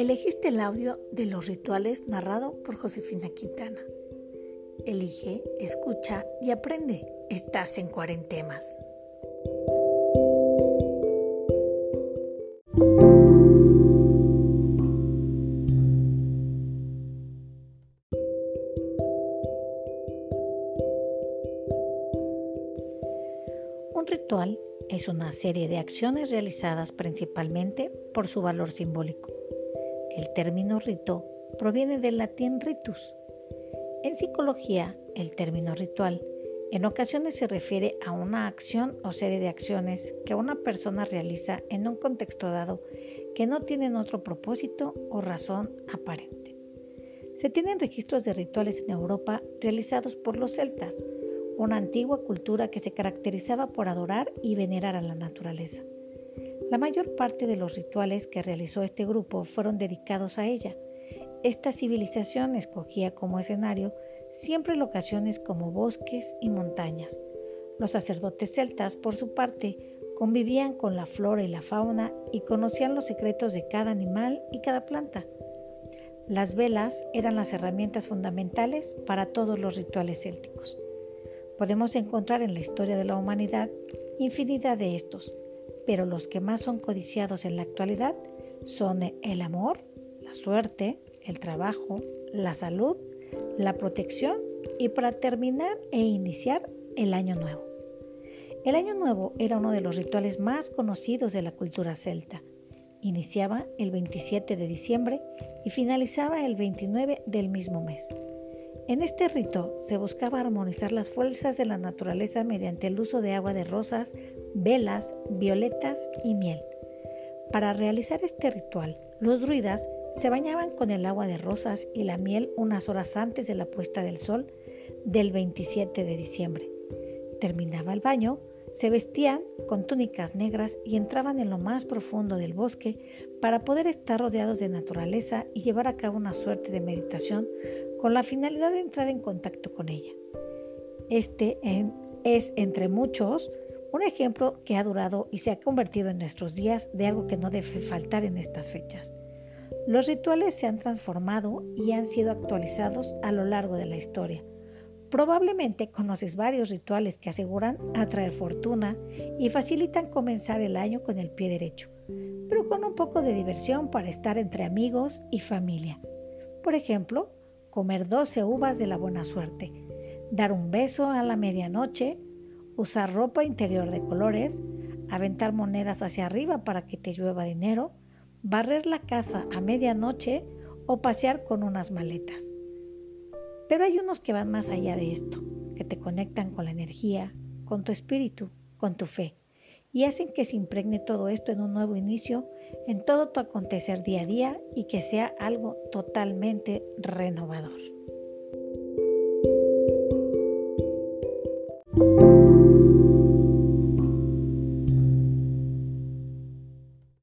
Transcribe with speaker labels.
Speaker 1: Elegiste el audio de los rituales narrado por Josefina Quintana. Elige, escucha y aprende. Estás en cuarentemas. Un ritual es una serie de acciones realizadas principalmente por su valor simbólico. El término rito proviene del latín ritus. En psicología, el término ritual en ocasiones se refiere a una acción o serie de acciones que una persona realiza en un contexto dado que no tienen otro propósito o razón aparente. Se tienen registros de rituales en Europa realizados por los celtas, una antigua cultura que se caracterizaba por adorar y venerar a la naturaleza. La mayor parte de los rituales que realizó este grupo fueron dedicados a ella. Esta civilización escogía como escenario siempre locaciones como bosques y montañas. Los sacerdotes celtas, por su parte, convivían con la flora y la fauna y conocían los secretos de cada animal y cada planta. Las velas eran las herramientas fundamentales para todos los rituales célticos. Podemos encontrar en la historia de la humanidad infinidad de estos, pero los que más son codiciados en la actualidad son el amor, la suerte, el trabajo, la salud, la protección y para terminar e iniciar el año nuevo. El año nuevo era uno de los rituales más conocidos de la cultura celta. Iniciaba el 27 de diciembre y finalizaba el 29 del mismo mes. En este rito se buscaba armonizar las fuerzas de la naturaleza mediante el uso de agua de rosas, velas, violetas y miel. Para realizar este ritual, los druidas se bañaban con el agua de rosas y la miel unas horas antes de la puesta del sol del 27 de diciembre. Terminaba el baño, se vestían con túnicas negras y entraban en lo más profundo del bosque para poder estar rodeados de naturaleza y llevar a cabo una suerte de meditación con la finalidad de entrar en contacto con ella. Este es, entre muchos, un ejemplo que ha durado y se ha convertido en nuestros días de algo que no debe faltar en estas fechas. Los rituales se han transformado y han sido actualizados a lo largo de la historia. Probablemente conoces varios rituales que aseguran atraer fortuna y facilitan comenzar el año con el pie derecho, pero con un poco de diversión para estar entre amigos y familia. Por ejemplo, comer 12 uvas de la buena suerte, dar un beso a la medianoche, usar ropa interior de colores, aventar monedas hacia arriba para que te llueva dinero, barrer la casa a medianoche o pasear con unas maletas. Pero hay unos que van más allá de esto, que te conectan con la energía, con tu espíritu, con tu fe, y hacen que se impregne todo esto en un nuevo inicio, en todo tu acontecer día a día y que sea algo totalmente renovador.